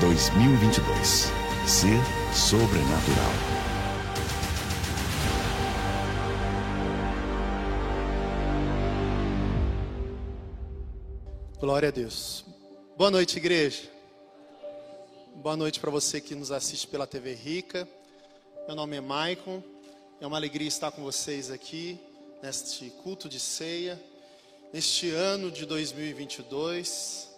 2022. Ser sobrenatural. Glória a Deus. Boa noite, igreja. Boa noite para você que nos assiste pela TV Rica. Meu nome é Maicon. É uma alegria estar com vocês aqui neste culto de ceia, neste ano de 2022.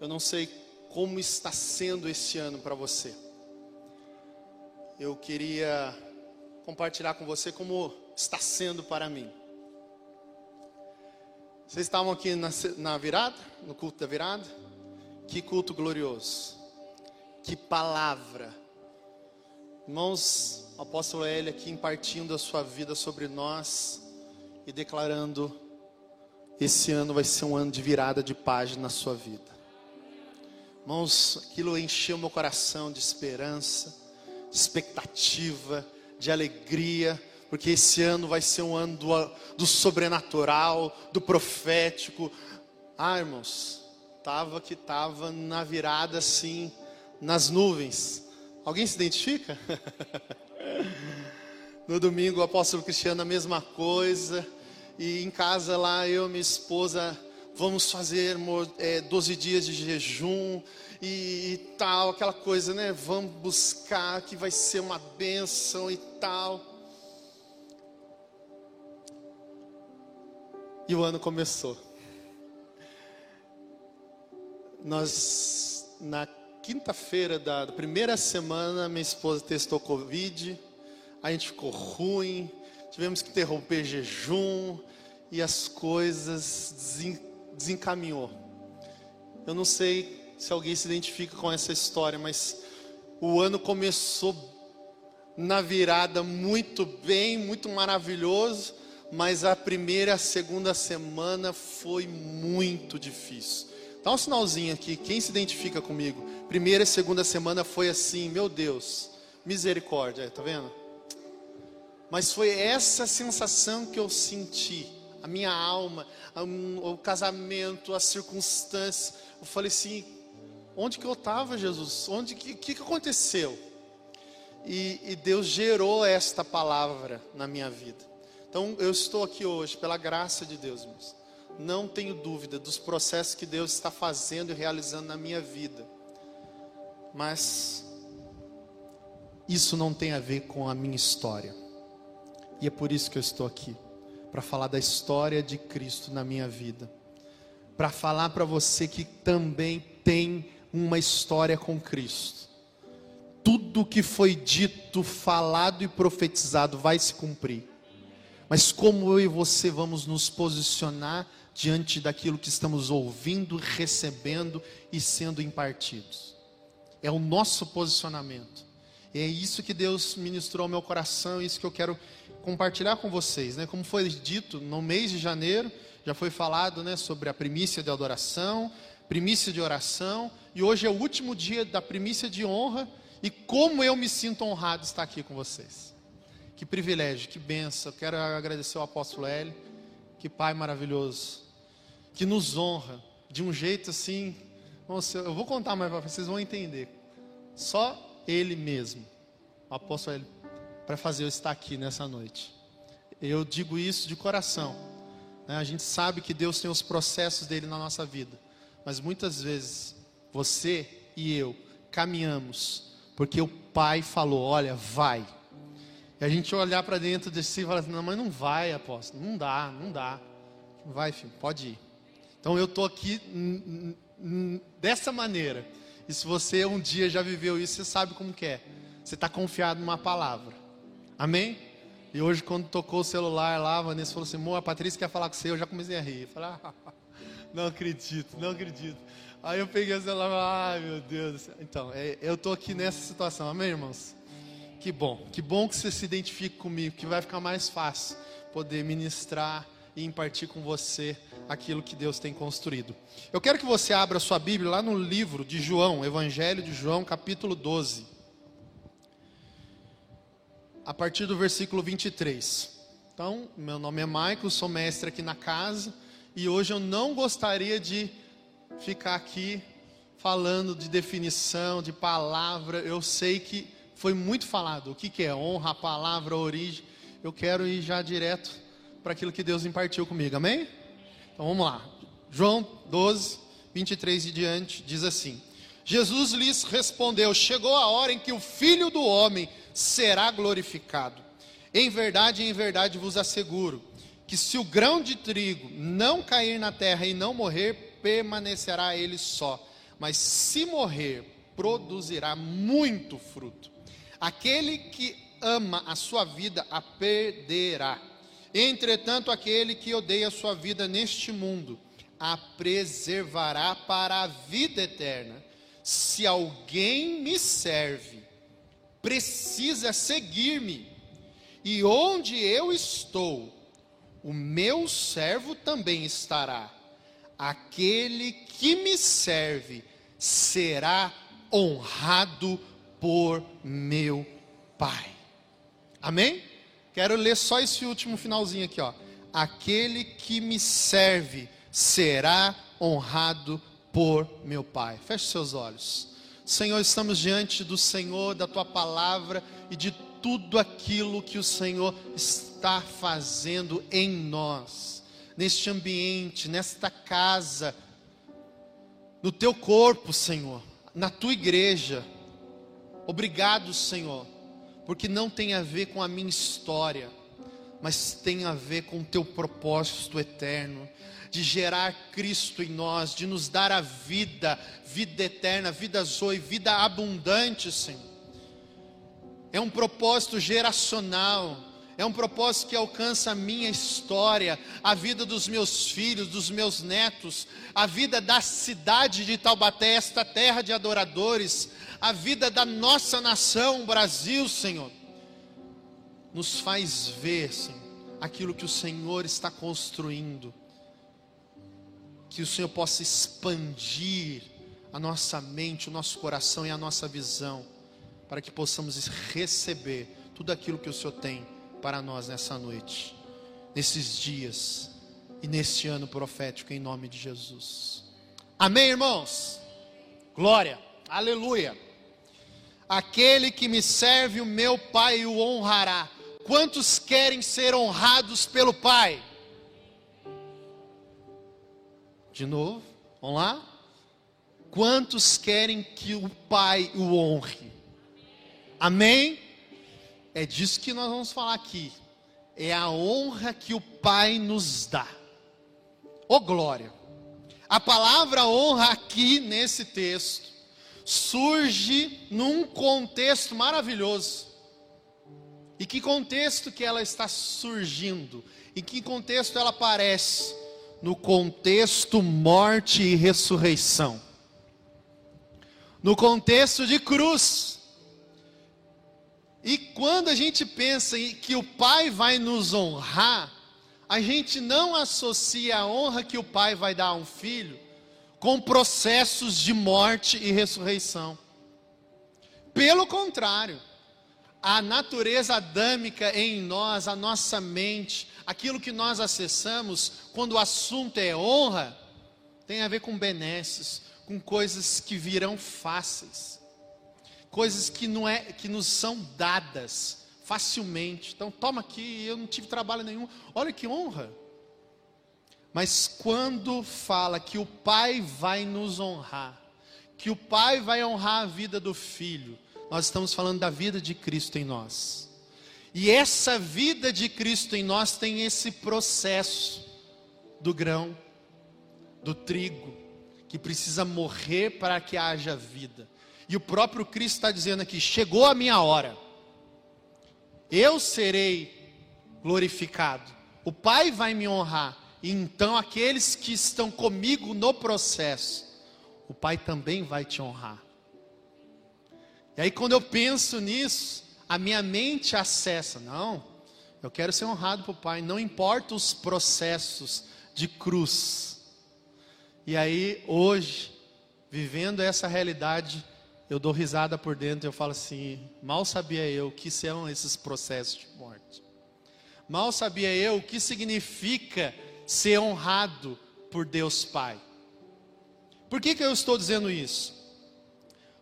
Eu não sei como está sendo esse ano para você. Eu queria compartilhar com você como está sendo para mim. Vocês estavam aqui na, na virada, no culto da virada? Que culto glorioso. Que palavra. Irmãos, o apóstolo Hélio aqui impartindo a sua vida sobre nós e declarando: esse ano vai ser um ano de virada de página na sua vida. Irmãos, aquilo encheu meu coração de esperança, de expectativa, de alegria, porque esse ano vai ser um ano do, do sobrenatural, do profético. Ah, irmãos, tava que tava na virada assim, nas nuvens. Alguém se identifica? no domingo, o apóstolo Cristiano, a mesma coisa. E em casa lá, eu e minha esposa vamos fazer é, 12 dias de jejum e, e, tal, aquela coisa, né? Vamos buscar que vai ser uma bênção e tal. E o ano começou. Nós, na quinta-feira da, da primeira semana, minha esposa testou Covid, a gente ficou ruim, tivemos que interromper jejum e as coisas desencaminhou. Eu não sei se alguém se identifica com essa história, mas o ano começou na virada muito bem, muito maravilhoso, mas a primeira e a segunda semana foi muito difícil. Dá um sinalzinho aqui, quem se identifica comigo? Primeira e segunda semana foi assim, meu Deus, misericórdia, tá vendo? Mas foi essa sensação que eu senti a minha alma, o casamento, as circunstâncias. Eu falei assim: onde que eu estava, Jesus? Onde que, que, que aconteceu? E, e Deus gerou esta palavra na minha vida. Então eu estou aqui hoje pela graça de Deus, irmãos. Não tenho dúvida dos processos que Deus está fazendo e realizando na minha vida. Mas isso não tem a ver com a minha história. E é por isso que eu estou aqui para falar da história de Cristo na minha vida, para falar para você que também tem uma história com Cristo. Tudo que foi dito, falado e profetizado vai se cumprir. Mas como eu e você vamos nos posicionar diante daquilo que estamos ouvindo, recebendo e sendo impartidos? É o nosso posicionamento. E é isso que Deus ministrou ao meu coração, é isso que eu quero compartilhar com vocês, né? Como foi dito no mês de janeiro, já foi falado, né, sobre a primícia de adoração, primícia de oração, e hoje é o último dia da primícia de honra, e como eu me sinto honrado de estar aqui com vocês. Que privilégio, que benção. Quero agradecer ao apóstolo Hélio, que pai maravilhoso, que nos honra de um jeito assim. Nossa, eu vou contar mais para vocês vão entender. Só ele mesmo, o apóstolo Hélio para fazer eu estar aqui nessa noite. Eu digo isso de coração. Né? A gente sabe que Deus tem os processos dele na nossa vida, mas muitas vezes você e eu caminhamos porque o Pai falou: Olha, vai. E a gente olhar para dentro de si e falar assim: Não, mas não vai, apóstolo, não dá, não dá. Vai, filho, pode ir. Então eu estou aqui dessa maneira. E se você um dia já viveu isso, você sabe como que é. Você está confiado numa palavra. Amém? E hoje, quando tocou o celular lá, a Vanessa falou assim: Amor, a Patrícia quer falar com você. Eu já comecei a rir. Eu falei: ah, Não acredito, não acredito. Aí eu peguei o celular, ai meu Deus. Então, é, eu estou aqui nessa situação, amém, irmãos? Que bom, que bom que você se identifique comigo, que vai ficar mais fácil poder ministrar e impartir com você aquilo que Deus tem construído. Eu quero que você abra sua Bíblia lá no livro de João, Evangelho de João, capítulo 12 a partir do versículo 23. Então, meu nome é Michael, sou mestre aqui na casa e hoje eu não gostaria de ficar aqui falando de definição, de palavra. Eu sei que foi muito falado. O que, que é honra, a palavra, a origem. Eu quero ir já direto para aquilo que Deus impartiu comigo. Amém? Então vamos lá. João 12, 23 e diante diz assim: Jesus lhes respondeu: Chegou a hora em que o filho do homem será glorificado. Em verdade, em verdade vos asseguro que se o grão de trigo não cair na terra e não morrer, permanecerá ele só, mas se morrer, produzirá muito fruto. Aquele que ama a sua vida a perderá. Entretanto, aquele que odeia a sua vida neste mundo a preservará para a vida eterna. Se alguém me serve, precisa seguir-me, e onde eu estou, o meu servo também estará. Aquele que me serve será honrado por meu Pai. Amém? Quero ler só esse último finalzinho aqui, ó. Aquele que me serve será honrado por meu Pai. Feche seus olhos. Senhor, estamos diante do Senhor, da tua palavra e de tudo aquilo que o Senhor está fazendo em nós, neste ambiente, nesta casa, no teu corpo, Senhor, na tua igreja. Obrigado, Senhor, porque não tem a ver com a minha história, mas tem a ver com o teu propósito eterno de gerar Cristo em nós, de nos dar a vida, vida eterna, vida zoe, vida abundante, Senhor. É um propósito geracional, é um propósito que alcança a minha história, a vida dos meus filhos, dos meus netos, a vida da cidade de Taubaté, esta terra de adoradores, a vida da nossa nação, Brasil, Senhor. Nos faz ver, Senhor, aquilo que o Senhor está construindo. Que o Senhor possa expandir a nossa mente, o nosso coração e a nossa visão, para que possamos receber tudo aquilo que o Senhor tem para nós nessa noite, nesses dias e neste ano profético, em nome de Jesus. Amém, irmãos? Glória, aleluia. Aquele que me serve, o meu Pai o honrará. Quantos querem ser honrados pelo Pai? De novo, vamos lá? Quantos querem que o Pai o honre? Amém? É disso que nós vamos falar aqui. É a honra que o Pai nos dá. Ô oh, glória! A palavra honra aqui nesse texto surge num contexto maravilhoso. E que contexto que ela está surgindo? Em que contexto ela aparece? No contexto morte e ressurreição. No contexto de cruz. E quando a gente pensa que o Pai vai nos honrar, a gente não associa a honra que o Pai vai dar a um filho com processos de morte e ressurreição. Pelo contrário, a natureza adâmica em nós, a nossa mente, aquilo que nós acessamos, quando o assunto é honra, tem a ver com benesses, com coisas que virão fáceis coisas que não é que nos são dadas facilmente. Então toma aqui, eu não tive trabalho nenhum. Olha que honra. Mas quando fala que o Pai vai nos honrar, que o Pai vai honrar a vida do filho, nós estamos falando da vida de Cristo em nós. E essa vida de Cristo em nós tem esse processo do grão, do trigo, que precisa morrer para que haja vida. E o próprio Cristo está dizendo aqui: chegou a minha hora, eu serei glorificado, o Pai vai me honrar, e então aqueles que estão comigo no processo, o Pai também vai te honrar. E aí, quando eu penso nisso, a minha mente acessa: não, eu quero ser honrado por Pai, não importa os processos de cruz. E aí, hoje, vivendo essa realidade, eu dou risada por dentro e eu falo assim: mal sabia eu o que são esses processos de morte. Mal sabia eu o que significa ser honrado por Deus Pai. Por que, que eu estou dizendo isso?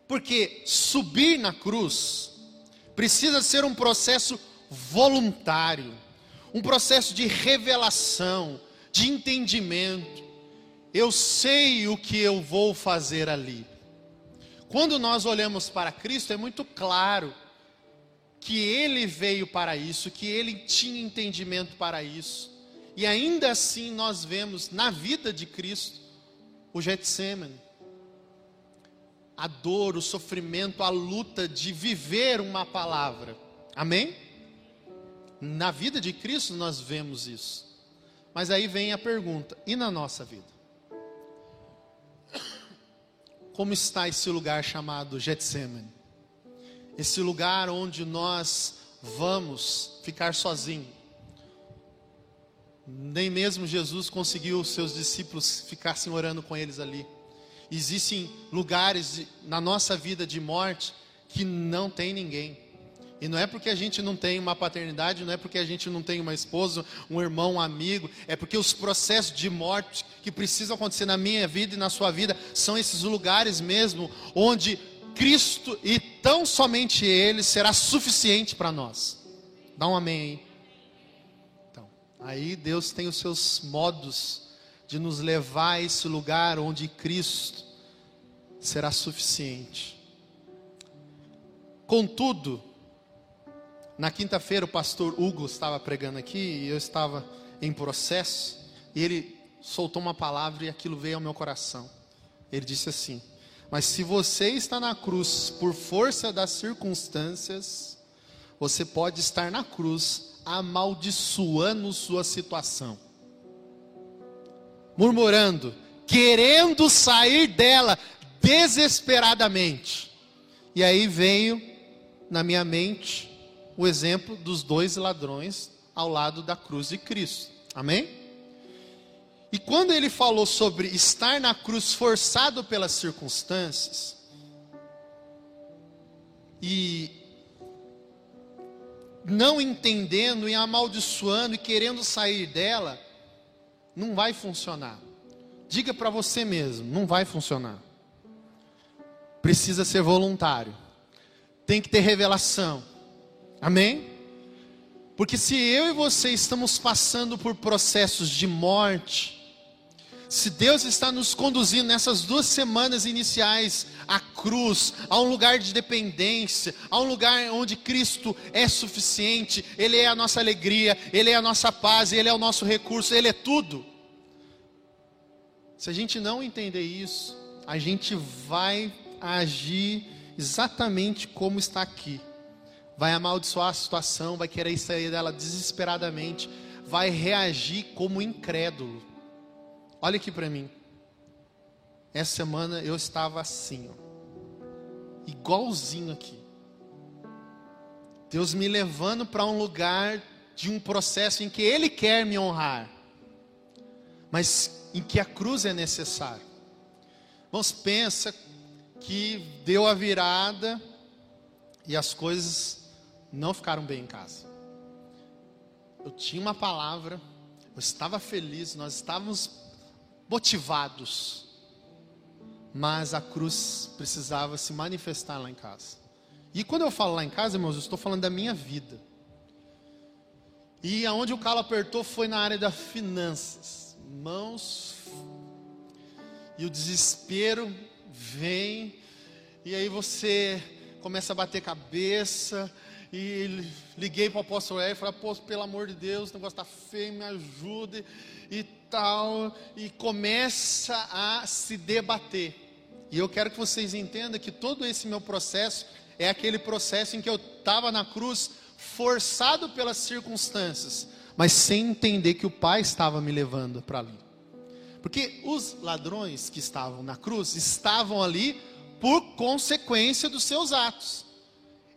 Porque subir na cruz precisa ser um processo voluntário, um processo de revelação, de entendimento. Eu sei o que eu vou fazer ali. Quando nós olhamos para Cristo, é muito claro que ele veio para isso, que ele tinha entendimento para isso. E ainda assim nós vemos na vida de Cristo o Getsemane. A dor, o sofrimento, a luta de viver uma palavra. Amém? Na vida de Cristo nós vemos isso. Mas aí vem a pergunta: e na nossa vida? Como está esse lugar chamado Getsemane? Esse lugar onde nós vamos ficar sozinhos nem mesmo Jesus conseguiu seus discípulos ficassem orando com eles ali. Existem lugares na nossa vida de morte que não tem ninguém. E não é porque a gente não tem uma paternidade, não é porque a gente não tem uma esposa, um irmão, um amigo, é porque os processos de morte que precisam acontecer na minha vida e na sua vida são esses lugares mesmo onde Cristo e tão somente Ele será suficiente para nós. Dá um amém aí. Aí Deus tem os seus modos de nos levar a esse lugar onde Cristo será suficiente. Contudo, na quinta-feira o pastor Hugo estava pregando aqui e eu estava em processo e ele soltou uma palavra e aquilo veio ao meu coração. Ele disse assim: Mas se você está na cruz por força das circunstâncias, você pode estar na cruz amaldiçoando sua situação, murmurando, querendo sair dela desesperadamente. E aí veio na minha mente o exemplo dos dois ladrões ao lado da cruz de Cristo. Amém? E quando ele falou sobre estar na cruz forçado pelas circunstâncias, e não entendendo e amaldiçoando e querendo sair dela, não vai funcionar. Diga para você mesmo, não vai funcionar. Precisa ser voluntário. Tem que ter revelação. Amém? Porque se eu e você estamos passando por processos de morte, se Deus está nos conduzindo nessas duas semanas iniciais à cruz, a um lugar de dependência, a um lugar onde Cristo é suficiente, Ele é a nossa alegria, Ele é a nossa paz, Ele é o nosso recurso, Ele é tudo. Se a gente não entender isso, a gente vai agir exatamente como está aqui. Vai amaldiçoar a situação, vai querer sair dela desesperadamente, vai reagir como incrédulo. Olha aqui para mim. Essa semana eu estava assim, ó, igualzinho aqui. Deus me levando para um lugar de um processo em que Ele quer me honrar, mas em que a cruz é necessária. Vamos pensa que deu a virada e as coisas não ficaram bem em casa. Eu tinha uma palavra, eu estava feliz, nós estávamos motivados. Mas a cruz precisava se manifestar lá em casa. E quando eu falo lá em casa, irmãos, eu estou falando da minha vida. E aonde o calo apertou foi na área das finanças. Mãos. E o desespero vem. E aí você começa a bater cabeça. E liguei para o apóstolo Hélio e falei, apóstolo, pelo amor de Deus, o negócio está feio, me ajude e tal, e começa a se debater. E eu quero que vocês entendam que todo esse meu processo é aquele processo em que eu estava na cruz, forçado pelas circunstâncias, mas sem entender que o Pai estava me levando para ali. Porque os ladrões que estavam na cruz estavam ali por consequência dos seus atos.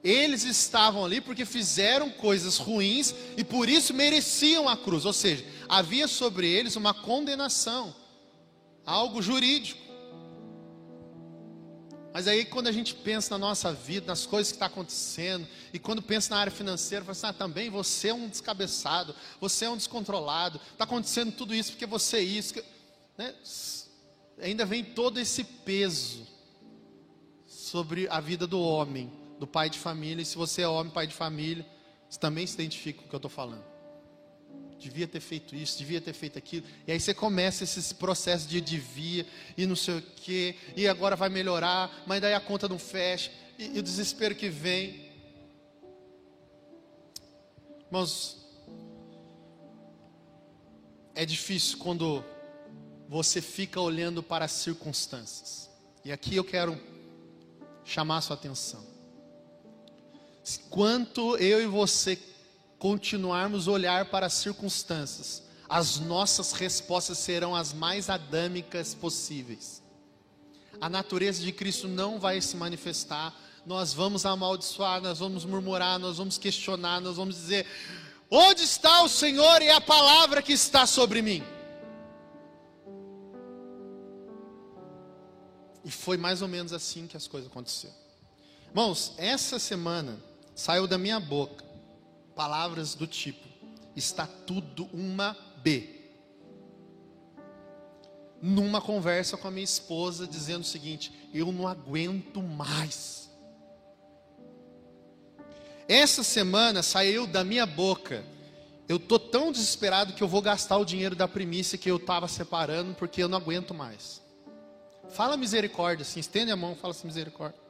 Eles estavam ali porque fizeram coisas ruins e por isso mereciam a cruz. Ou seja, havia sobre eles uma condenação, algo jurídico. Mas aí quando a gente pensa na nossa vida, nas coisas que estão tá acontecendo, e quando pensa na área financeira, fala assim, ah, também você é um descabeçado, você é um descontrolado, está acontecendo tudo isso porque você é isso. Né? Ainda vem todo esse peso sobre a vida do homem, do pai de família. E se você é homem, pai de família, você também se identifica com o que eu estou falando. Devia ter feito isso, devia ter feito aquilo. E aí você começa esse processo de devia e não sei o quê, e agora vai melhorar, mas daí a conta não fecha, e, e o desespero que vem. Irmãos, é difícil quando você fica olhando para as circunstâncias. E aqui eu quero chamar a sua atenção. Quanto eu e você continuarmos a olhar para as circunstâncias, as nossas respostas serão as mais adâmicas possíveis. A natureza de Cristo não vai se manifestar, nós vamos amaldiçoar, nós vamos murmurar, nós vamos questionar, nós vamos dizer: onde está o Senhor e a palavra que está sobre mim? E foi mais ou menos assim que as coisas aconteceram. Irmãos, essa semana saiu da minha boca palavras do tipo: está tudo uma B. Numa conversa com a minha esposa, dizendo o seguinte: eu não aguento mais. Essa semana saiu da minha boca. Eu tô tão desesperado que eu vou gastar o dinheiro da primícia que eu estava separando porque eu não aguento mais. Fala misericórdia, assim, estende a mão, fala assim, misericórdia.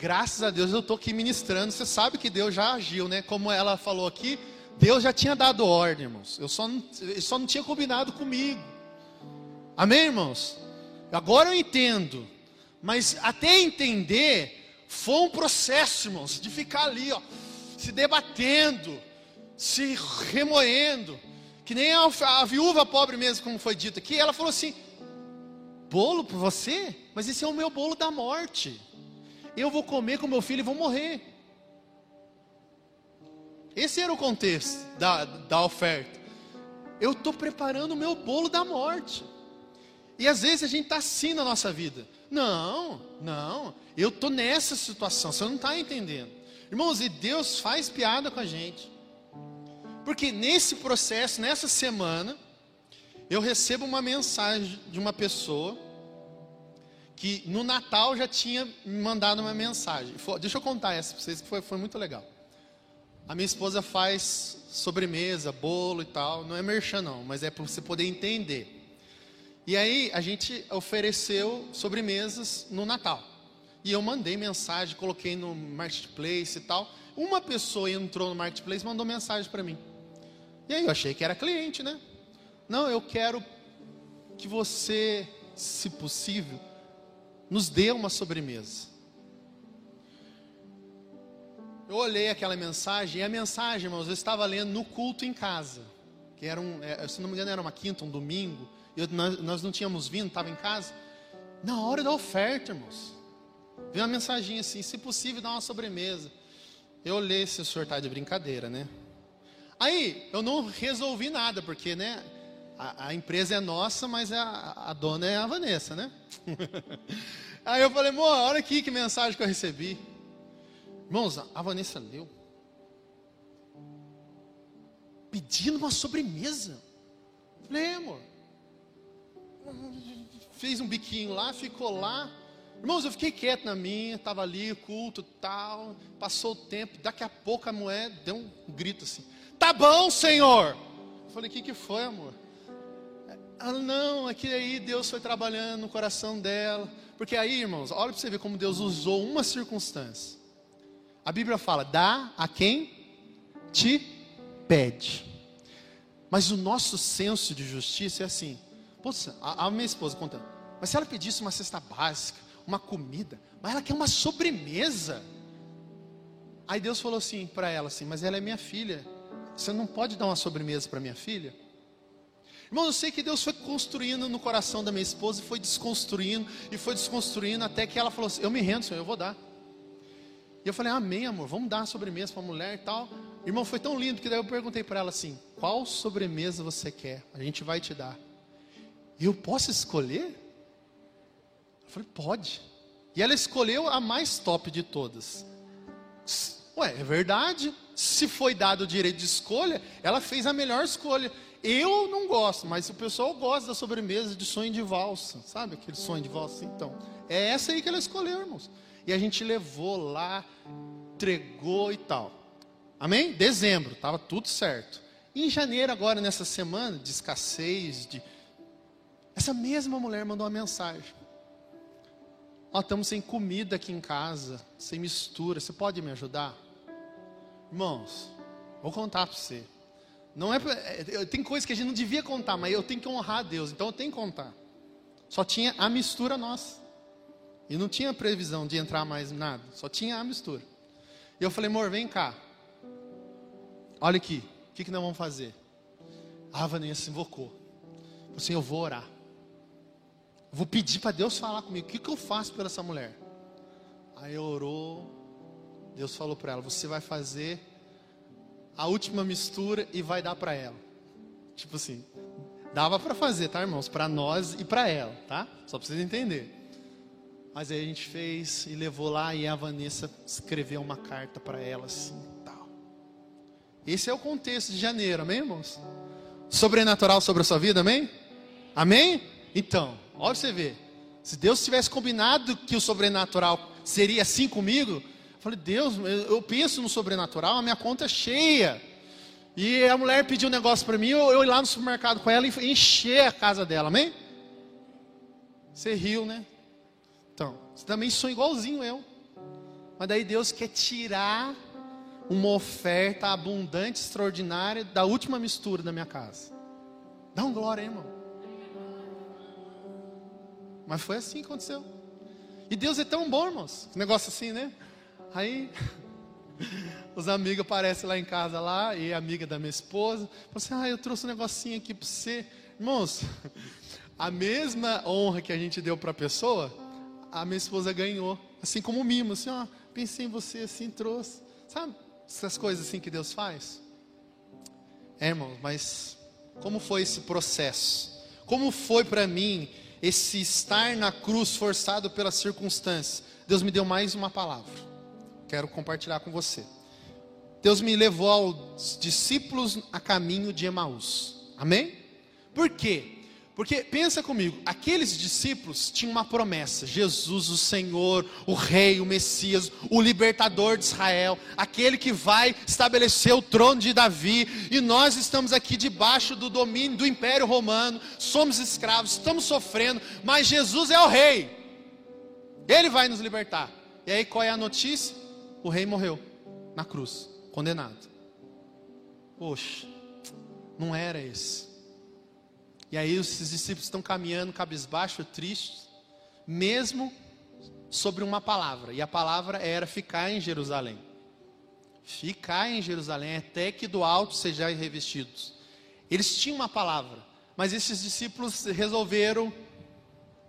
Graças a Deus eu estou aqui ministrando. Você sabe que Deus já agiu, né? Como ela falou aqui, Deus já tinha dado ordem, irmãos. Eu só não, eu só não tinha combinado comigo. Amém, irmãos? Agora eu entendo. Mas até entender, foi um processo, irmãos, de ficar ali, ó, se debatendo, se remoendo. Que nem a, a viúva pobre mesmo, como foi dito aqui, ela falou assim: bolo para você? Mas esse é o meu bolo da morte. Eu vou comer com meu filho e vou morrer. Esse era o contexto da, da oferta. Eu estou preparando o meu bolo da morte. E às vezes a gente está assim na nossa vida. Não, não, eu estou nessa situação, você não está entendendo. Irmãos, e Deus faz piada com a gente. Porque nesse processo, nessa semana, eu recebo uma mensagem de uma pessoa que no Natal já tinha me mandado uma mensagem. Deixa eu contar essa para vocês, que foi, foi muito legal. A minha esposa faz sobremesa, bolo e tal. Não é merchan não, mas é para você poder entender. E aí a gente ofereceu sobremesas no Natal. E eu mandei mensagem, coloquei no marketplace e tal. Uma pessoa entrou no marketplace mandou mensagem para mim. E aí eu achei que era cliente, né? Não, eu quero que você, se possível, nos dê uma sobremesa. Eu olhei aquela mensagem, e a mensagem, irmãos, eu estava lendo no culto em casa. Que era um, é, se não me engano, era uma quinta, um domingo. Eu, nós, nós não tínhamos vindo, estava em casa. Na hora da oferta, irmãos. Veio uma mensagem assim: se possível, dá uma sobremesa. Eu olhei se o senhor está de brincadeira, né? Aí, eu não resolvi nada, porque, né? A, empresa é nossa, mas a, a dona é a Vanessa, né? Aí eu falei, amor, olha aqui que mensagem que eu recebi. Irmãos, a Vanessa leu. Pedindo uma sobremesa. Falei, é, amor. Fez um biquinho lá, ficou lá. Irmãos, eu fiquei quieto na minha, estava ali, culto tal. Passou o tempo, daqui a pouco a mulher deu um grito assim: Tá bom, Senhor. Eu falei, o que, que foi, amor? Ah, não, aqui aí Deus foi trabalhando no coração dela. Porque aí, irmãos, olha para você ver como Deus usou uma circunstância. A Bíblia fala: dá a quem te pede. Mas o nosso senso de justiça é assim. Poxa, a, a minha esposa contando. Mas se ela pedisse uma cesta básica, uma comida, mas ela quer uma sobremesa. Aí Deus falou assim para ela assim: Mas ela é minha filha. Você não pode dar uma sobremesa para minha filha? Irmão, eu sei que Deus foi construindo no coração da minha esposa, e foi desconstruindo, e foi desconstruindo, até que ela falou assim: Eu me rendo, Senhor, eu vou dar. E eu falei: Amém, amor, vamos dar sobremesa para a mulher e tal. Irmão, foi tão lindo que daí eu perguntei para ela assim: Qual sobremesa você quer? A gente vai te dar. E eu posso escolher? Eu falei: Pode. E ela escolheu a mais top de todas. Ué, é verdade. Se foi dado o direito de escolha, ela fez a melhor escolha. Eu não gosto, mas o pessoal gosta da sobremesa de sonho de valsa, sabe aquele sonho de valsa? Então, é essa aí que ela escolheu, irmãos. E a gente levou lá, entregou e tal. Amém? Dezembro, estava tudo certo. E em janeiro, agora, nessa semana de escassez, de... essa mesma mulher mandou uma mensagem. Ó, estamos sem comida aqui em casa, sem mistura, você pode me ajudar? Irmãos, vou contar para você. Não é, é, tem coisas que a gente não devia contar, mas eu tenho que honrar a Deus, então eu tenho que contar. Só tinha a mistura nossa. E não tinha previsão de entrar mais nada, só tinha a mistura. E eu falei, amor, vem cá. Olha aqui, o que, que nós vamos fazer? A Vanessa invocou. Falei assim, eu vou orar. Vou pedir para Deus falar comigo. O que, que eu faço pela essa mulher? Aí orou. Deus falou para ela: Você vai fazer a última mistura e vai dar para ela. Tipo assim, dava para fazer, tá, irmãos? Para nós e para ela, tá? Só para vocês entenderem. Mas aí a gente fez e levou lá e a Vanessa escreveu uma carta para ela assim, tal. Esse é o contexto de janeiro, amém, irmãos? Sobrenatural sobre a sua vida, amém? Amém? Então, olha você ver. Se Deus tivesse combinado que o sobrenatural seria assim comigo, falei, Deus, eu penso no sobrenatural, a minha conta é cheia. E a mulher pediu um negócio para mim, eu, eu lá no supermercado com ela e encher a casa dela, amém? Você riu, né? Então, você também sonha igualzinho eu. Mas daí Deus quer tirar uma oferta abundante, extraordinária, da última mistura da minha casa. Dá um glória aí, irmão. Mas foi assim que aconteceu. E Deus é tão bom, irmãos. Negócio assim, né? Aí os amigos aparecem lá em casa lá, e a amiga da minha esposa, falou assim: "Ah, eu trouxe um negocinho aqui para você". Irmãos, a mesma honra que a gente deu para a pessoa, a minha esposa ganhou, assim como mimo, assim, ó, pensei em você assim, trouxe. Sabe essas coisas assim que Deus faz? É, irmão, mas como foi esse processo? Como foi para mim esse estar na cruz forçado pelas circunstâncias? Deus me deu mais uma palavra. Quero compartilhar com você. Deus me levou aos discípulos a caminho de Emaús. Amém? Por quê? Porque pensa comigo, aqueles discípulos tinham uma promessa: Jesus, o Senhor, o Rei, o Messias, o libertador de Israel, aquele que vai estabelecer o trono de Davi, e nós estamos aqui debaixo do domínio do Império Romano, somos escravos, estamos sofrendo, mas Jesus é o Rei, Ele vai nos libertar. E aí qual é a notícia? O Rei morreu na cruz, condenado. Poxa, não era esse. E aí os discípulos estão caminhando cabisbaixo, tristes, mesmo sobre uma palavra. E a palavra era ficar em Jerusalém. Ficar em Jerusalém até que do alto sejais revestidos. Eles tinham uma palavra, mas esses discípulos resolveram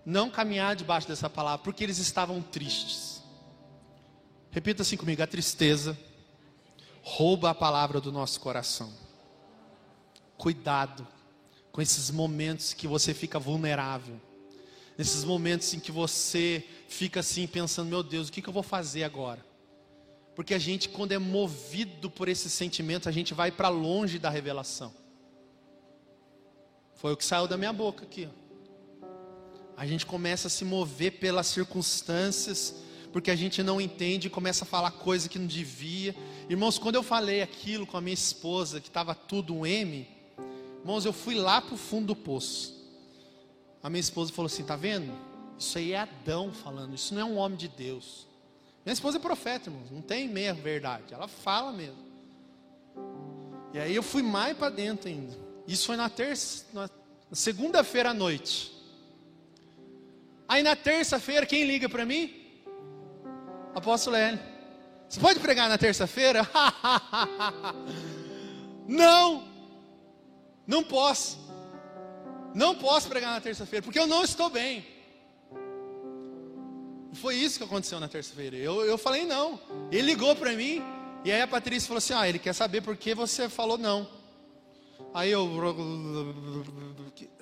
não caminhar debaixo dessa palavra, porque eles estavam tristes. Repita assim comigo: a tristeza rouba a palavra do nosso coração. Cuidado com esses momentos que você fica vulnerável, nesses momentos em que você fica assim pensando: meu Deus, o que, que eu vou fazer agora? Porque a gente, quando é movido por esse sentimento, a gente vai para longe da revelação. Foi o que saiu da minha boca aqui. A gente começa a se mover pelas circunstâncias, porque a gente não entende e começa a falar coisa que não devia. Irmãos, quando eu falei aquilo com a minha esposa, que estava tudo um M, Irmãos, eu fui lá para o fundo do poço. A minha esposa falou assim: tá vendo? Isso aí é Adão falando, isso não é um homem de Deus. Minha esposa é profeta, irmãos, não tem meia verdade, ela fala mesmo. E aí eu fui mais para dentro ainda. Isso foi na terça, na segunda-feira à noite. Aí na terça-feira, quem liga para mim? Apóstolo Hélio. Você pode pregar na terça-feira? não! Não posso. Não posso pregar na terça-feira, porque eu não estou bem. Foi isso que aconteceu na terça-feira. Eu, eu falei não. Ele ligou para mim, e aí a Patrícia falou assim: Ah, ele quer saber por que você falou não. Aí eu.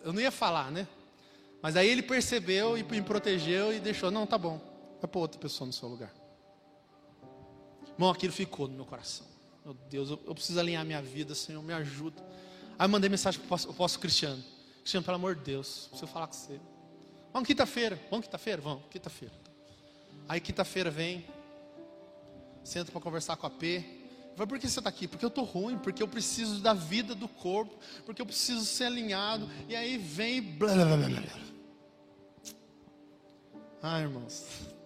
Eu não ia falar, né? Mas aí ele percebeu e me protegeu e deixou: Não, tá bom. Vai para outra pessoa no seu lugar. Irmão, aquilo ficou no meu coração. Meu Deus, eu, eu preciso alinhar minha vida, Senhor, me ajuda. Aí eu mandei mensagem para o apóstolo Cristiano. Cristiano, pelo amor de Deus, preciso falar com você. Vamos quinta-feira. Vamos quinta-feira? Vamos, quinta-feira. Aí quinta-feira vem, senta para conversar com a P. Vai, por que você está aqui? Porque eu estou ruim, porque eu preciso da vida do corpo, porque eu preciso ser alinhado. E aí vem. Blá, blá, blá, blá. Ah, irmãos.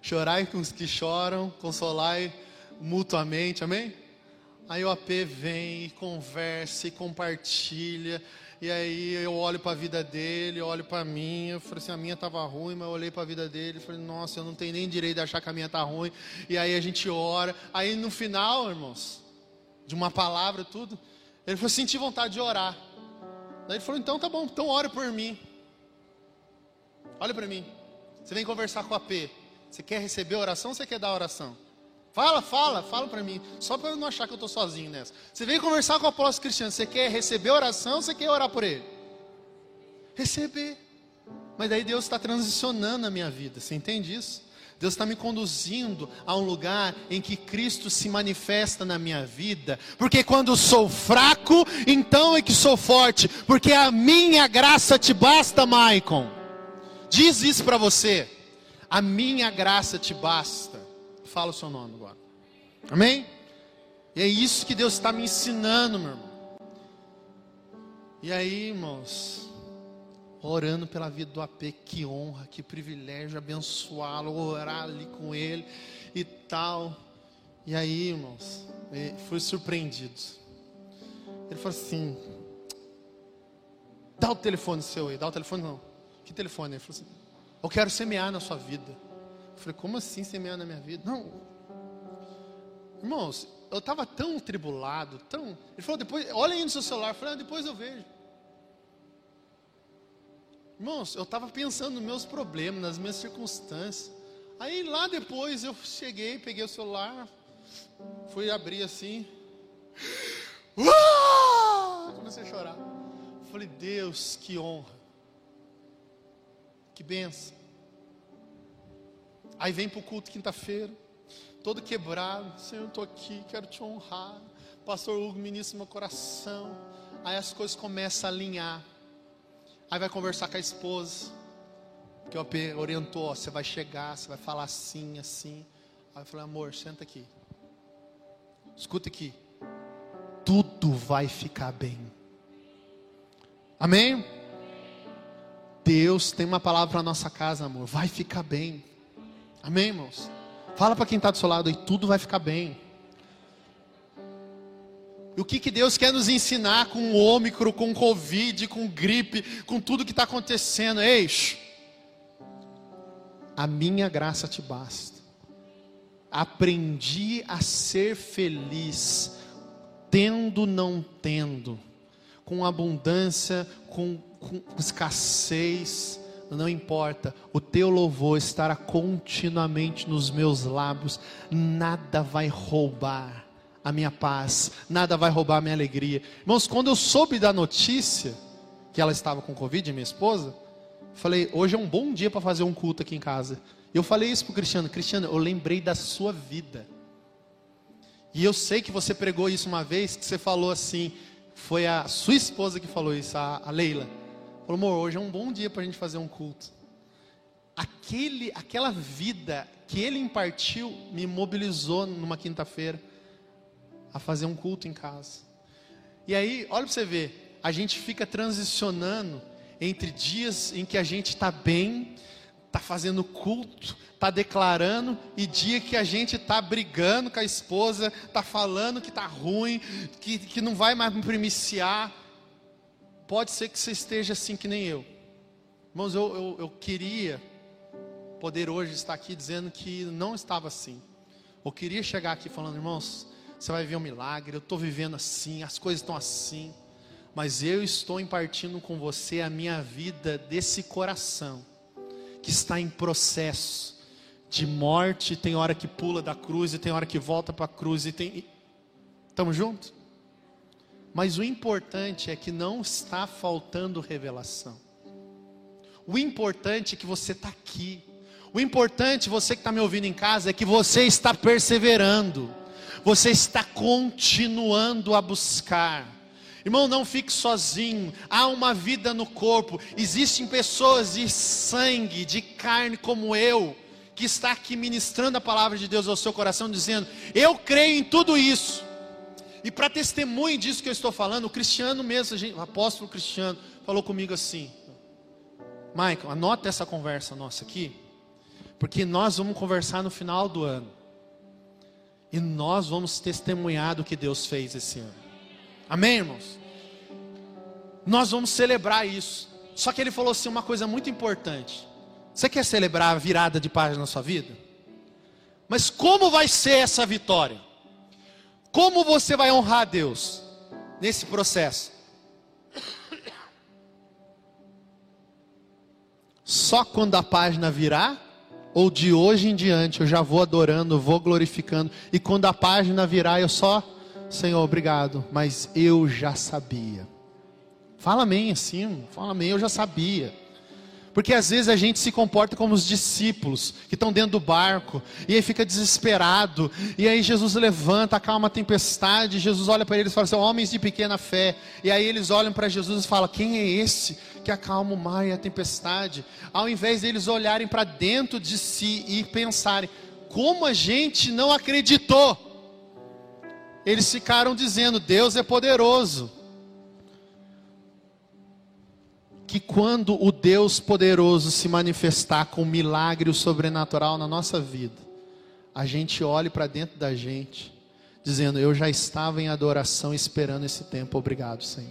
Chorai com os que choram, consolai mutuamente, amém? Aí o AP vem e conversa e compartilha. E aí eu olho para a vida dele, olho para a minha, eu falei assim, a minha estava ruim, mas eu olhei para a vida dele, falei, nossa, eu não tenho nem direito de achar que a minha está ruim. E aí a gente ora. Aí no final, irmãos, de uma palavra tudo, ele falou, senti vontade de orar. Daí ele falou, então tá bom, então ore por mim. Olha para mim. Você vem conversar com a P. Você quer receber oração ou você quer dar oração? Fala, fala, fala para mim. Só para eu não achar que eu estou sozinho nessa. Você veio conversar com o apóstolo Cristiano. Você quer receber oração ou você quer orar por ele? Receber. Mas daí Deus está transicionando a minha vida. Você entende isso? Deus está me conduzindo a um lugar em que Cristo se manifesta na minha vida. Porque quando sou fraco, então é que sou forte. Porque a minha graça te basta, Maicon. Diz isso para você. A minha graça te basta. Fala o seu nome agora. Amém? E é isso que Deus está me ensinando, meu irmão. E aí, irmãos, orando pela vida do AP, que honra, que privilégio abençoá-lo, orar ali com ele e tal. E aí, irmãos, fui surpreendido. Ele falou assim: dá o telefone seu aí, dá o telefone não. Que telefone? Ele falou assim: eu quero semear na sua vida. Eu falei, como assim semear na minha vida? Não. Irmãos, eu estava tão tribulado, tão. Ele falou, depois, olha aí no seu celular. Eu falei, ah, depois eu vejo. Irmãos, eu estava pensando nos meus problemas, nas minhas circunstâncias. Aí lá depois eu cheguei, peguei o celular, fui abrir assim. Comecei a chorar. Falei, Deus, que honra. Que benção. Aí vem para o culto quinta-feira, todo quebrado. Senhor, eu estou aqui, quero te honrar. Pastor Hugo ministra meu coração. Aí as coisas começam a alinhar. Aí vai conversar com a esposa. Que o AP orientou, ó, você vai chegar, você vai falar assim, assim. Aí eu falei, amor, senta aqui. Escuta aqui. Tudo vai ficar bem. Amém? Deus tem uma palavra para nossa casa, amor. Vai ficar bem. Amém, irmãos? Fala para quem está do seu lado aí, tudo vai ficar bem. E o que, que Deus quer nos ensinar com o ômicro, com o Covid, com gripe, com tudo que está acontecendo? Ei, a minha graça te basta. Aprendi a ser feliz, tendo, não tendo, com abundância, com com escassez, não importa, o teu louvor estará continuamente nos meus lábios, nada vai roubar a minha paz, nada vai roubar a minha alegria. Irmãos, quando eu soube da notícia que ela estava com Covid, minha esposa, falei, hoje é um bom dia para fazer um culto aqui em casa. Eu falei isso para o Cristiano, Cristiano, eu lembrei da sua vida. E eu sei que você pregou isso uma vez, que você falou assim, foi a sua esposa que falou isso, a, a Leila. Falou, amor, hoje é um bom dia para a gente fazer um culto. Aquele, aquela vida que ele impartiu me mobilizou numa quinta-feira a fazer um culto em casa. E aí, olha para você ver, a gente fica transicionando entre dias em que a gente está bem, está fazendo culto, está declarando, e dia que a gente está brigando com a esposa, está falando que está ruim, que, que não vai mais me primiciar. Pode ser que você esteja assim que nem eu. Irmãos, eu, eu, eu queria poder hoje estar aqui dizendo que não estava assim. Eu queria chegar aqui falando, irmãos, você vai ver um milagre, eu estou vivendo assim, as coisas estão assim. Mas eu estou impartindo com você a minha vida desse coração, que está em processo de morte, tem hora que pula da cruz e tem hora que volta para a cruz e tem. Estamos juntos? Mas o importante é que não está faltando revelação. O importante é que você está aqui. O importante, você que está me ouvindo em casa, é que você está perseverando. Você está continuando a buscar. Irmão, não fique sozinho. Há uma vida no corpo. Existem pessoas de sangue, de carne como eu, que está aqui ministrando a palavra de Deus ao seu coração, dizendo: Eu creio em tudo isso. E para testemunho disso que eu estou falando, o Cristiano mesmo, o apóstolo Cristiano, falou comigo assim: Michael, anota essa conversa nossa aqui, porque nós vamos conversar no final do ano. E nós vamos testemunhar do que Deus fez esse ano. Amém, irmãos? Nós vamos celebrar isso. Só que ele falou assim uma coisa muito importante. Você quer celebrar a virada de página na sua vida? Mas como vai ser essa vitória? Como você vai honrar a Deus nesse processo? Só quando a página virar? Ou de hoje em diante eu já vou adorando, vou glorificando, e quando a página virar eu só, Senhor, obrigado, mas eu já sabia. Fala amém assim, fala amém, eu já sabia. Porque às vezes a gente se comporta como os discípulos que estão dentro do barco, e aí fica desesperado, e aí Jesus levanta, acalma a tempestade, Jesus olha para eles e fala assim: homens de pequena fé. E aí eles olham para Jesus e falam: quem é esse que acalma o mar e a tempestade? Ao invés deles olharem para dentro de si e pensarem: como a gente não acreditou? Eles ficaram dizendo: Deus é poderoso. Que quando o Deus poderoso se manifestar com um milagre sobrenatural na nossa vida, a gente olhe para dentro da gente, dizendo: Eu já estava em adoração esperando esse tempo, obrigado, Senhor.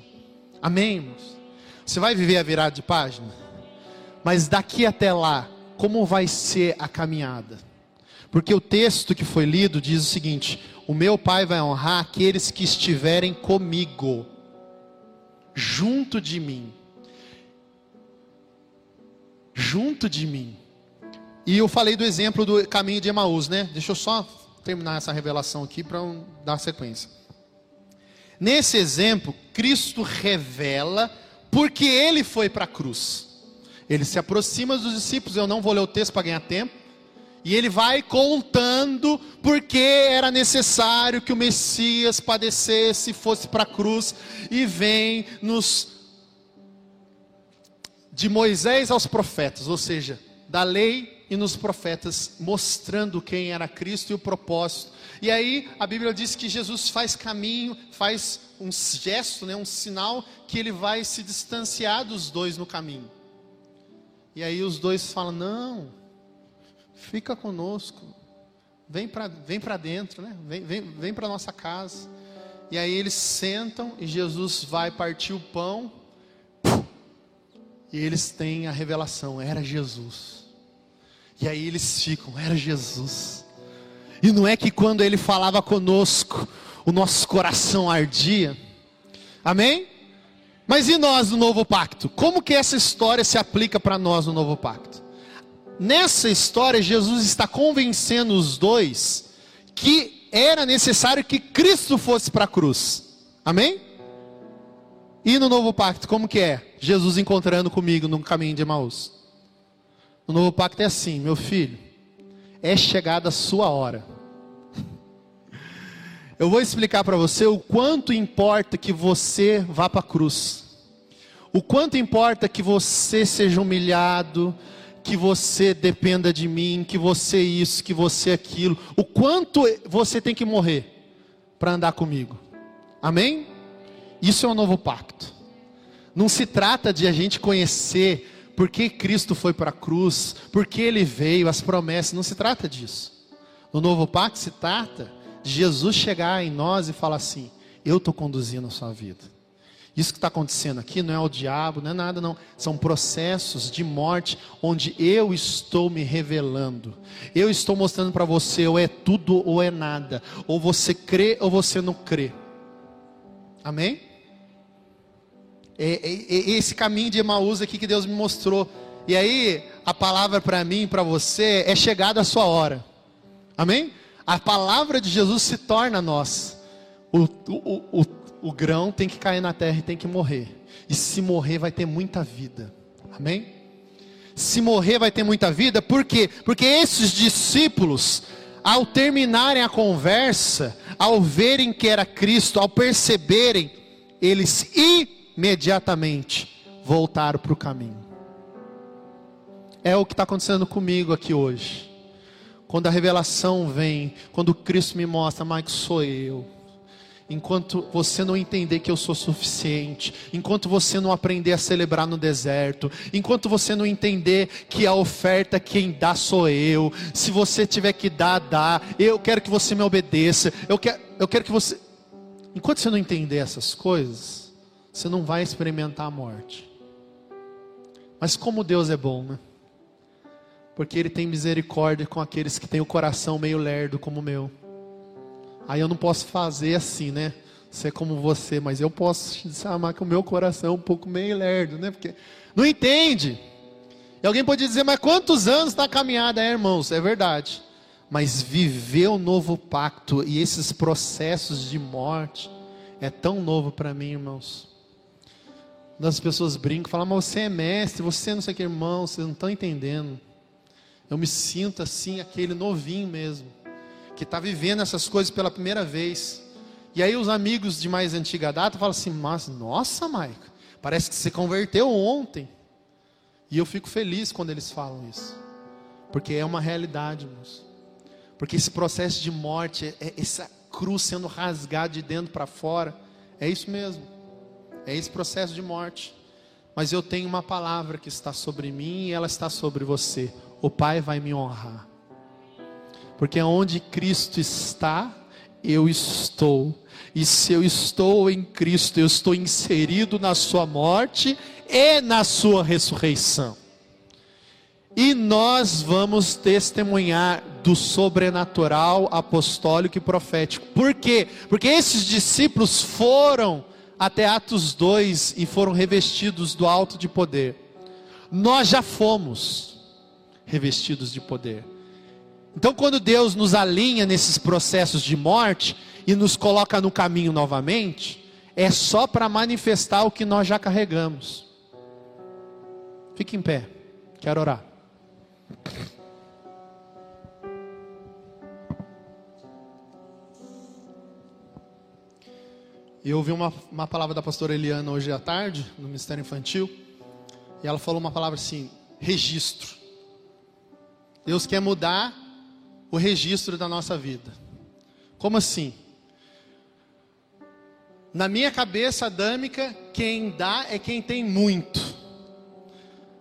Amém, irmãos? Você vai viver a virada de página? Mas daqui até lá, como vai ser a caminhada? Porque o texto que foi lido diz o seguinte: O meu Pai vai honrar aqueles que estiverem comigo, junto de mim junto de mim. E eu falei do exemplo do caminho de Emaús, né? Deixa eu só terminar essa revelação aqui para dar sequência. Nesse exemplo, Cristo revela porque ele foi para a cruz. Ele se aproxima dos discípulos, eu não vou ler o texto para ganhar tempo. E ele vai contando porque era necessário que o Messias padecesse, fosse para a cruz, e vem nos de Moisés aos profetas, ou seja, da lei e nos profetas, mostrando quem era Cristo e o propósito. E aí a Bíblia diz que Jesus faz caminho, faz um gesto, né, um sinal que ele vai se distanciar dos dois no caminho. E aí os dois falam: "Não, fica conosco. Vem para vem dentro, né? Vem vem, vem para nossa casa". E aí eles sentam e Jesus vai partir o pão e eles têm a revelação: era Jesus. E aí eles ficam: era Jesus. E não é que quando ele falava conosco, o nosso coração ardia. Amém? Mas e nós no novo pacto? Como que essa história se aplica para nós no novo pacto? Nessa história, Jesus está convencendo os dois que era necessário que Cristo fosse para a cruz. Amém? E no novo pacto, como que é? Jesus encontrando comigo no caminho de Emaús. No novo pacto é assim, meu filho, é chegada a sua hora. Eu vou explicar para você o quanto importa que você vá para a cruz. O quanto importa que você seja humilhado, que você dependa de mim, que você isso, que você aquilo. O quanto você tem que morrer para andar comigo. Amém? Isso é um novo pacto. Não se trata de a gente conhecer por que Cristo foi para a cruz, por que ele veio, as promessas, não se trata disso. No novo pacto se trata de Jesus chegar em nós e falar assim: Eu estou conduzindo a sua vida. Isso que está acontecendo aqui não é o diabo, não é nada, não. São processos de morte onde eu estou me revelando. Eu estou mostrando para você, ou é tudo ou é nada. Ou você crê ou você não crê. Amém? Esse caminho de Emaús aqui que Deus me mostrou. E aí, a palavra para mim e para você é chegada a sua hora. Amém? A palavra de Jesus se torna nós. O, o, o, o grão tem que cair na terra e tem que morrer. E se morrer, vai ter muita vida. Amém? Se morrer, vai ter muita vida. Por quê? Porque esses discípulos, ao terminarem a conversa, ao verem que era Cristo, ao perceberem eles imediatamente voltaram para o caminho. É o que está acontecendo comigo aqui hoje. Quando a revelação vem, quando Cristo me mostra, Mike, sou eu. Enquanto você não entender que eu sou suficiente, enquanto você não aprender a celebrar no deserto, enquanto você não entender que a oferta quem dá sou eu, se você tiver que dar, dá. Eu quero que você me obedeça. Eu quero, eu quero que você. Enquanto você não entender essas coisas, você não vai experimentar a morte. Mas como Deus é bom, né? Porque Ele tem misericórdia com aqueles que têm o coração meio lerdo como o meu. Aí eu não posso fazer assim, né? Ser como você, mas eu posso chamar que o meu coração é um pouco meio lerdo, né? Porque não entende. E alguém pode dizer, mas quantos anos está caminhada, é, irmãos? É verdade. Mas viver o novo pacto e esses processos de morte é tão novo para mim, irmãos. As pessoas brincam, falam, mas você é mestre, você não sei o que, irmão, vocês não estão entendendo. Eu me sinto assim, aquele novinho mesmo, que está vivendo essas coisas pela primeira vez. E aí os amigos de mais antiga data falam assim, mas nossa, Maica, parece que você converteu ontem. E eu fico feliz quando eles falam isso. Porque é uma realidade, irmãos. Porque esse processo de morte, é essa cruz sendo rasgada de dentro para fora, é isso mesmo. É esse processo de morte. Mas eu tenho uma palavra que está sobre mim e ela está sobre você. O Pai vai me honrar. Porque onde Cristo está, eu estou. E se eu estou em Cristo, eu estou inserido na Sua morte e na Sua ressurreição. E nós vamos testemunhar do sobrenatural apostólico e profético. Por quê? Porque esses discípulos foram até Atos 2 e foram revestidos do alto de poder. Nós já fomos revestidos de poder. Então, quando Deus nos alinha nesses processos de morte e nos coloca no caminho novamente, é só para manifestar o que nós já carregamos. Fique em pé, quero orar. E eu ouvi uma, uma palavra da pastora Eliana hoje à tarde, no Ministério Infantil, e ela falou uma palavra assim: registro. Deus quer mudar o registro da nossa vida. Como assim? Na minha cabeça adâmica, quem dá é quem tem muito.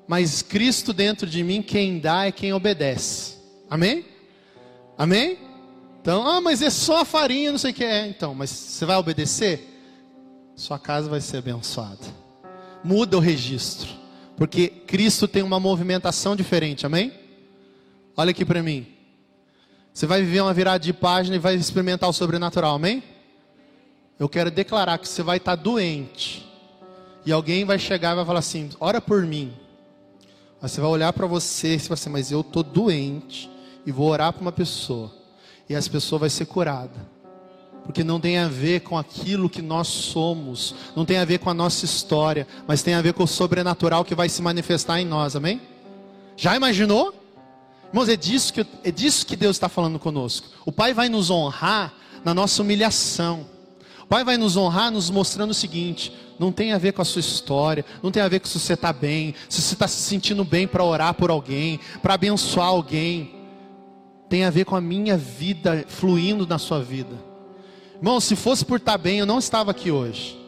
Mas Cristo dentro de mim, quem dá é quem obedece. Amém? Amém? Então, ah, mas é só farinha, não sei o que é. Então, mas você vai obedecer? Sua casa vai ser abençoada. Muda o registro. Porque Cristo tem uma movimentação diferente, amém? Olha aqui para mim. Você vai viver uma virada de página e vai experimentar o sobrenatural, amém? Eu quero declarar que você vai estar doente. E alguém vai chegar e vai falar assim: ora por mim. Aí você vai olhar para você e você vai assim, mas eu estou doente. E vou orar para uma pessoa. E essa pessoa vai ser curada. Porque não tem a ver com aquilo que nós somos. Não tem a ver com a nossa história. Mas tem a ver com o sobrenatural que vai se manifestar em nós. Amém? Já imaginou? Irmãos, é disso que, é disso que Deus está falando conosco. O Pai vai nos honrar na nossa humilhação. O Pai vai nos honrar nos mostrando o seguinte: não tem a ver com a sua história, não tem a ver com se você está bem, se você está se sentindo bem para orar por alguém, para abençoar alguém. Tem a ver com a minha vida fluindo na sua vida. Irmão, se fosse por estar tá bem, eu não estava aqui hoje.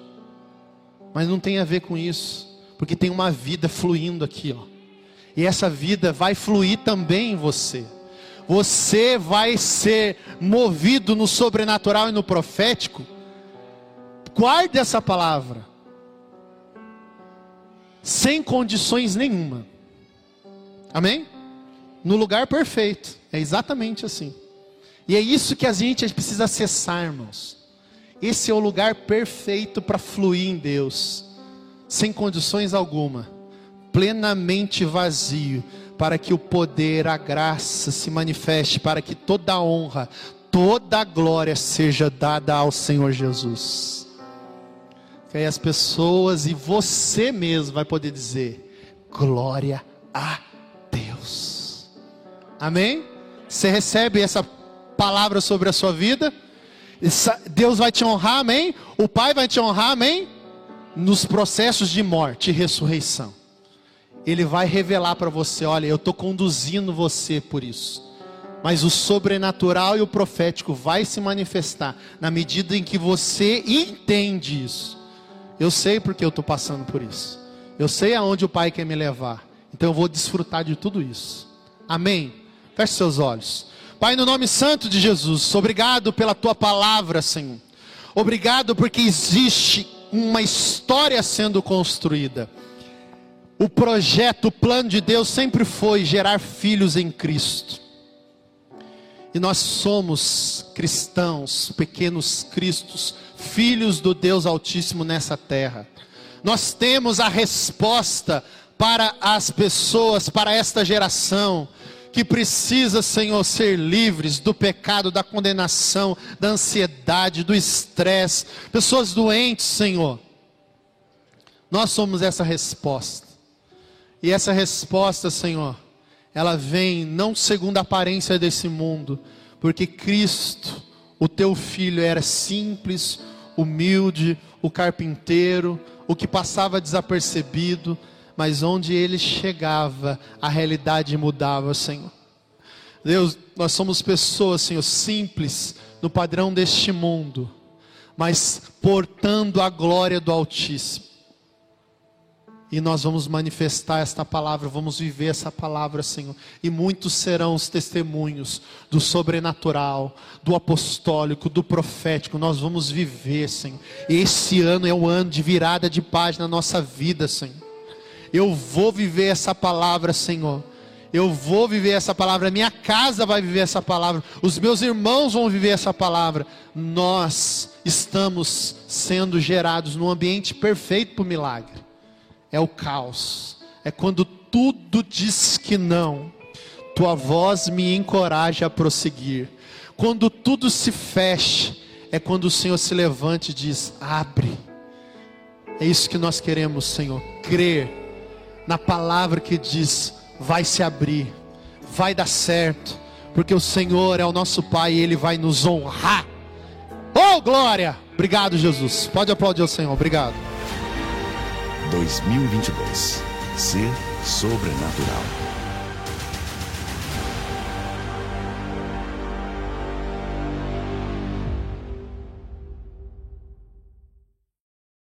Mas não tem a ver com isso, porque tem uma vida fluindo aqui, ó. E essa vida vai fluir também em você. Você vai ser movido no sobrenatural e no profético. Guarde essa palavra sem condições nenhuma. Amém? No lugar perfeito. É exatamente assim. E é isso que a gente precisa acessar, irmãos. Esse é o lugar perfeito para fluir em Deus, sem condições alguma, plenamente vazio, para que o poder, a graça se manifeste, para que toda a honra, toda a glória seja dada ao Senhor Jesus que aí as pessoas e você mesmo vai poder dizer: glória a Deus. Amém? Você recebe essa palavra sobre a sua vida? Deus vai te honrar, amém? O Pai vai te honrar, amém? nos processos de morte e ressurreição, Ele vai revelar para você: olha, eu estou conduzindo você por isso. Mas o sobrenatural e o profético vai se manifestar na medida em que você entende isso. Eu sei porque eu estou passando por isso. Eu sei aonde o Pai quer me levar. Então eu vou desfrutar de tudo isso. Amém? Feche seus olhos. Pai, no nome santo de Jesus, obrigado pela tua palavra, Senhor. Obrigado porque existe uma história sendo construída. O projeto, o plano de Deus sempre foi gerar filhos em Cristo. E nós somos cristãos, pequenos cristos, filhos do Deus Altíssimo nessa terra. Nós temos a resposta para as pessoas, para esta geração que precisa, Senhor, ser livres do pecado, da condenação, da ansiedade, do estresse, pessoas doentes, Senhor. Nós somos essa resposta. E essa resposta, Senhor, ela vem não segundo a aparência desse mundo, porque Cristo, o teu filho, era simples, humilde, o carpinteiro, o que passava desapercebido, mas onde ele chegava, a realidade mudava, Senhor. Deus, nós somos pessoas, Senhor, simples no padrão deste mundo, mas portando a glória do Altíssimo. E nós vamos manifestar esta palavra, vamos viver essa palavra, Senhor. E muitos serão os testemunhos do sobrenatural, do apostólico, do profético. Nós vamos viver, Senhor. Esse ano é o ano de virada de página na nossa vida, Senhor. Eu vou viver essa palavra, Senhor. Eu vou viver essa palavra, minha casa vai viver essa palavra, os meus irmãos vão viver essa palavra. Nós estamos sendo gerados num ambiente perfeito para o milagre é o caos. É quando tudo diz que não. Tua voz me encoraja a prosseguir. Quando tudo se fecha, é quando o Senhor se levanta e diz: abre. É isso que nós queremos, Senhor. Crer na palavra que diz: vai se abrir, vai dar certo, porque o Senhor é o nosso Pai e Ele vai nos honrar. Oh, glória! Obrigado, Jesus. Pode aplaudir o Senhor. Obrigado. 2022. Ser sobrenatural.